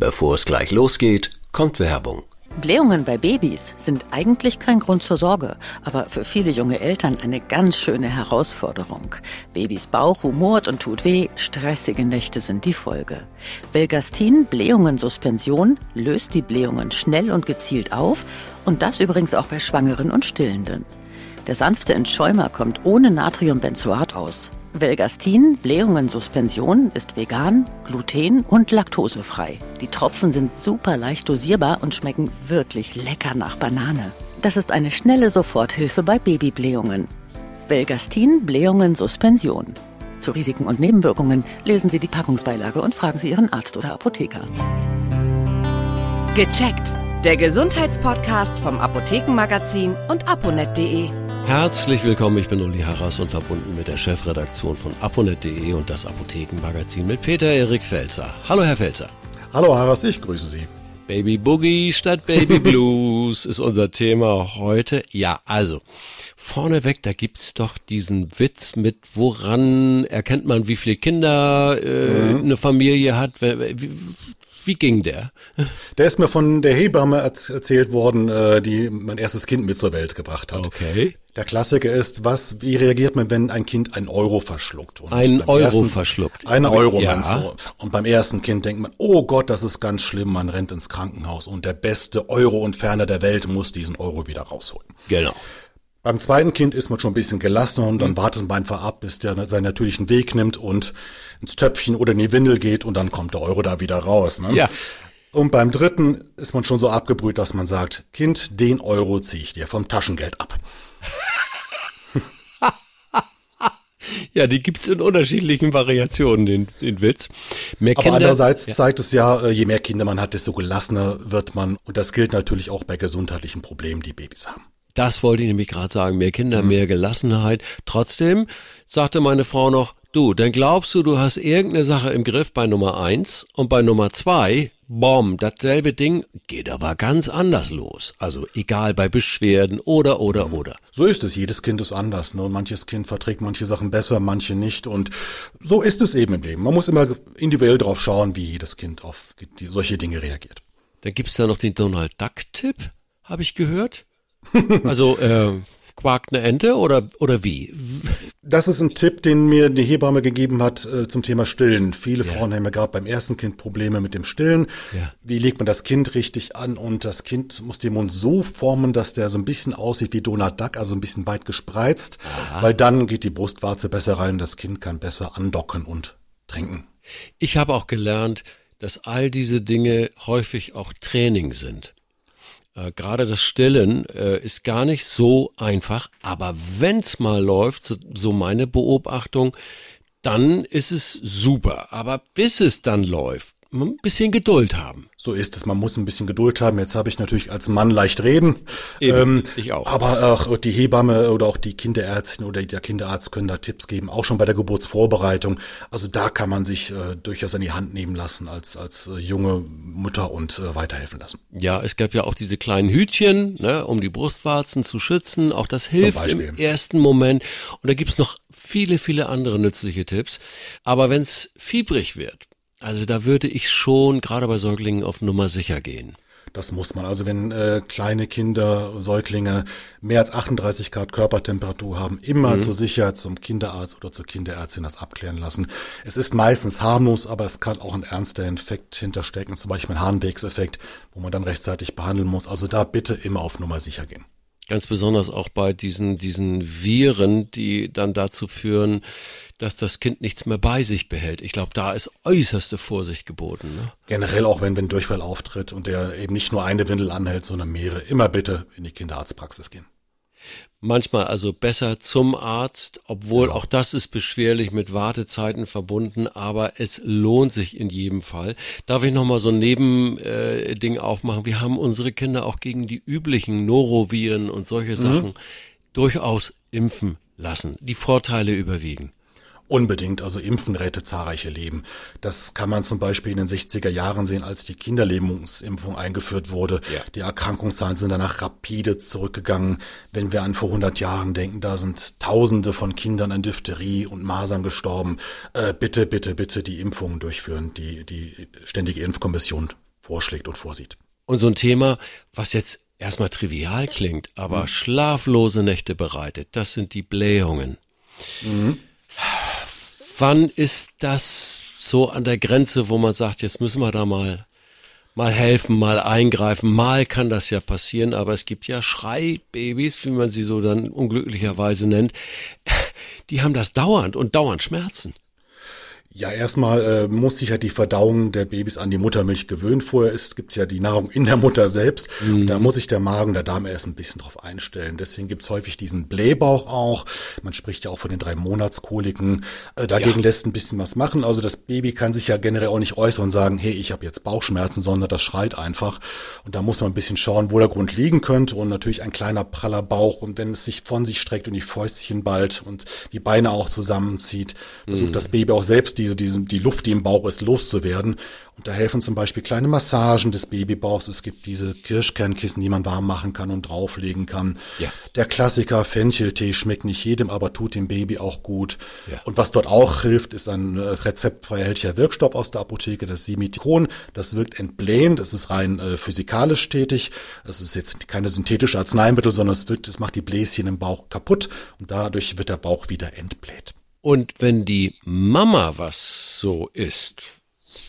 Bevor es gleich losgeht, kommt Werbung. Blähungen bei Babys sind eigentlich kein Grund zur Sorge, aber für viele junge Eltern eine ganz schöne Herausforderung. Babys Bauch humort und tut weh, stressige Nächte sind die Folge. Velgastin Blähungen-Suspension löst die Blähungen schnell und gezielt auf und das übrigens auch bei Schwangeren und Stillenden. Der sanfte Entschäumer kommt ohne Natriumbenzoat aus. Velgastin Blähungen-Suspension ist vegan, gluten- und laktosefrei. Die Tropfen sind super leicht dosierbar und schmecken wirklich lecker nach Banane. Das ist eine schnelle Soforthilfe bei Babyblähungen. Velgastin Blähungen-Suspension. Zu Risiken und Nebenwirkungen lesen Sie die Packungsbeilage und fragen Sie Ihren Arzt oder Apotheker. Gecheckt. Der Gesundheitspodcast vom Apothekenmagazin und aponet.de. Herzlich willkommen, ich bin Uli Harras und verbunden mit der Chefredaktion von aponet.de und das Apothekenmagazin mit Peter Erik Felzer. Hallo Herr Felzer. Hallo Harras, ich grüße Sie. Baby Boogie statt Baby Blues ist unser Thema heute. Ja, also vorneweg, da gibt's doch diesen Witz mit, woran erkennt man, wie viele Kinder äh, mhm. eine Familie hat. Wie, ging der? Der ist mir von der Hebamme erzählt worden, äh, die mein erstes Kind mit zur Welt gebracht hat. Okay. Der Klassiker ist, was, wie reagiert man, wenn ein Kind ein Euro verschluckt? Und ein Euro ersten, verschluckt. Ein Euro, ja. so. Und beim ersten Kind denkt man, oh Gott, das ist ganz schlimm, man rennt ins Krankenhaus und der beste Euro und Ferner der Welt muss diesen Euro wieder rausholen. Genau. Beim zweiten Kind ist man schon ein bisschen gelassener und dann mhm. wartet man einfach ab, bis der seinen natürlichen Weg nimmt und ins Töpfchen oder in die Windel geht und dann kommt der Euro da wieder raus. Ne? Ja. Und beim dritten ist man schon so abgebrüht, dass man sagt, Kind, den Euro ziehe ich dir vom Taschengeld ab. Ja, die gibt's in unterschiedlichen Variationen, den, den Witz. Mehr Aber andererseits ja. zeigt es ja, äh, je mehr Kinder man hat, desto gelassener wird man. Und das gilt natürlich auch bei gesundheitlichen Problemen, die Babys haben. Das wollte ich nämlich gerade sagen. Mehr Kinder, mehr Gelassenheit. Trotzdem sagte meine Frau noch, du, dann glaubst du, du hast irgendeine Sache im Griff bei Nummer eins und bei Nummer zwei, bom, dasselbe Ding geht aber ganz anders los. Also egal bei Beschwerden oder, oder, oder. So ist es. Jedes Kind ist anders. Ne? Manches Kind verträgt manche Sachen besser, manche nicht. Und so ist es eben im Leben. Man muss immer individuell drauf schauen, wie jedes Kind auf solche Dinge reagiert. Dann gibt's da noch den Donald Duck-Tipp, habe ich gehört. Also äh, quakt eine Ente oder oder wie? Das ist ein Tipp, den mir die Hebamme gegeben hat äh, zum Thema Stillen. Viele ja. Frauen haben ja gerade beim ersten Kind Probleme mit dem Stillen. Ja. Wie legt man das Kind richtig an? Und das Kind muss den Mund so formen, dass der so ein bisschen aussieht wie Donald Duck, also ein bisschen weit gespreizt, Aha. weil dann geht die Brustwarze besser rein, das Kind kann besser andocken und trinken. Ich habe auch gelernt, dass all diese Dinge häufig auch Training sind. Äh, Gerade das Stillen äh, ist gar nicht so einfach, aber wenn's mal läuft, so, so meine Beobachtung, dann ist es super. Aber bis es dann läuft, ein bisschen Geduld haben. So ist es, man muss ein bisschen Geduld haben. Jetzt habe ich natürlich als Mann leicht reden. Eben, ähm, ich auch. Aber auch die Hebamme oder auch die Kinderärztin oder der Kinderarzt können da Tipps geben, auch schon bei der Geburtsvorbereitung. Also da kann man sich äh, durchaus an die Hand nehmen lassen als, als äh, junge Mutter und äh, weiterhelfen lassen. Ja, es gab ja auch diese kleinen Hütchen, ne, um die Brustwarzen zu schützen. Auch das hilft im ersten Moment. Und da gibt's noch viele, viele andere nützliche Tipps. Aber wenn's fiebrig wird, also da würde ich schon gerade bei Säuglingen auf Nummer sicher gehen. Das muss man. Also wenn äh, kleine Kinder, Säuglinge mehr als 38 Grad Körpertemperatur haben, immer mhm. zur Sicherheit zum Kinderarzt oder zur Kinderärztin das abklären lassen. Es ist meistens harmlos, aber es kann auch ein ernster Infekt hinterstecken, zum Beispiel ein Harnwegseffekt, wo man dann rechtzeitig behandeln muss. Also da bitte immer auf Nummer sicher gehen. Ganz besonders auch bei diesen, diesen Viren, die dann dazu führen, dass das Kind nichts mehr bei sich behält. Ich glaube, da ist äußerste Vorsicht geboten. Ne? Generell auch, wenn, wenn Durchfall auftritt und der eben nicht nur eine Windel anhält, sondern mehrere, immer bitte in die Kinderarztpraxis gehen. Manchmal also besser zum Arzt, obwohl auch das ist beschwerlich mit Wartezeiten verbunden, aber es lohnt sich in jedem Fall. Darf ich nochmal so ein Nebending äh, aufmachen? Wir haben unsere Kinder auch gegen die üblichen Noroviren und solche mhm. Sachen durchaus impfen lassen. Die Vorteile überwiegen. Unbedingt, also Impfen rettet zahlreiche Leben. Das kann man zum Beispiel in den 60er Jahren sehen, als die Kinderlähmungsimpfung eingeführt wurde. Ja. Die Erkrankungszahlen sind danach rapide zurückgegangen. Wenn wir an vor 100 Jahren denken, da sind Tausende von Kindern an Diphtherie und Masern gestorben. Äh, bitte, bitte, bitte die Impfungen durchführen. Die, die Ständige Impfkommission vorschlägt und vorsieht. Und so ein Thema, was jetzt erstmal trivial klingt, aber mhm. schlaflose Nächte bereitet, das sind die Blähungen. Mhm. Wann ist das so an der Grenze, wo man sagt, jetzt müssen wir da mal mal helfen, mal eingreifen. Mal kann das ja passieren, aber es gibt ja Schreibabys, wie man sie so dann unglücklicherweise nennt. Die haben das dauernd und dauernd Schmerzen. Ja, erstmal äh, muss sich ja die Verdauung der Babys an die Muttermilch gewöhnen. Vorher ist, gibt's ja die Nahrung in der Mutter selbst. Mhm. Da muss sich der Magen, der Darm erst ein bisschen drauf einstellen. Deswegen gibt's häufig diesen Blähbauch auch. Man spricht ja auch von den drei Monatskoliken. Äh, dagegen ja. lässt ein bisschen was machen. Also das Baby kann sich ja generell auch nicht äußern und sagen, hey, ich habe jetzt Bauchschmerzen, sondern das schreit einfach. Und da muss man ein bisschen schauen, wo der Grund liegen könnte. Und natürlich ein kleiner praller Bauch. Und wenn es sich von sich streckt und die Fäustchen bald und die Beine auch zusammenzieht, versucht mhm. das Baby auch selbst diese, diese, die Luft, die im Bauch ist, loszuwerden. Und da helfen zum Beispiel kleine Massagen des Babybauchs. Es gibt diese Kirschkernkissen, die man warm machen kann und drauflegen kann. Ja. Der Klassiker Fencheltee schmeckt nicht jedem, aber tut dem Baby auch gut. Ja. Und was dort auch hilft, ist ein äh, rezeptfrei erhältlicher Wirkstoff aus der Apotheke, das Simitron. Das wirkt entblähend, es ist rein äh, physikalisch tätig. Es ist jetzt keine synthetische Arzneimittel, sondern es wirkt, es macht die Bläschen im Bauch kaputt und dadurch wird der Bauch wieder entbläht. Und wenn die Mama was so isst,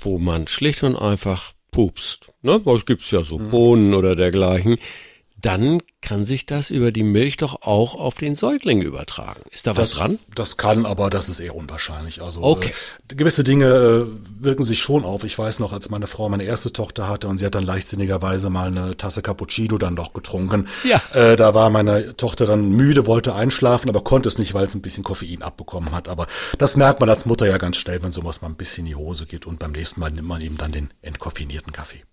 wo man schlicht und einfach pupst, ne, was gibt's ja so mhm. Bohnen oder dergleichen, dann kann sich das über die Milch doch auch auf den Säugling übertragen. Ist da das, was dran? Das kann, aber das ist eher unwahrscheinlich. Also okay. äh, gewisse Dinge äh, wirken sich schon auf. Ich weiß noch, als meine Frau meine erste Tochter hatte und sie hat dann leichtsinnigerweise mal eine Tasse Cappuccino dann doch getrunken. Ja. Äh, da war meine Tochter dann müde, wollte einschlafen, aber konnte es nicht, weil es ein bisschen Koffein abbekommen hat. Aber das merkt man als Mutter ja ganz schnell, wenn sowas mal ein bisschen in die Hose geht und beim nächsten Mal nimmt man eben dann den entkoffinierten Kaffee.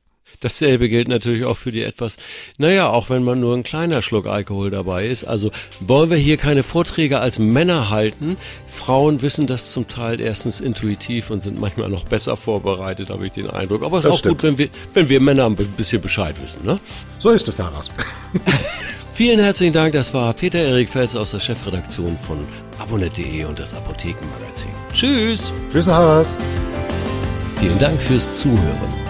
Dasselbe gilt natürlich auch für die etwas, naja, auch wenn man nur ein kleiner Schluck Alkohol dabei ist. Also wollen wir hier keine Vorträge als Männer halten. Frauen wissen das zum Teil erstens intuitiv und sind manchmal noch besser vorbereitet, habe ich den Eindruck. Aber es ist auch stimmt. gut, wenn wir, wenn wir Männer ein bisschen Bescheid wissen. Ne? So ist es, Herr Rasp. Vielen herzlichen Dank. Das war Peter Erik Fels aus der Chefredaktion von abonnet.de und das Apothekenmagazin. Tschüss. Tschüss, Herr. Vielen Dank fürs Zuhören.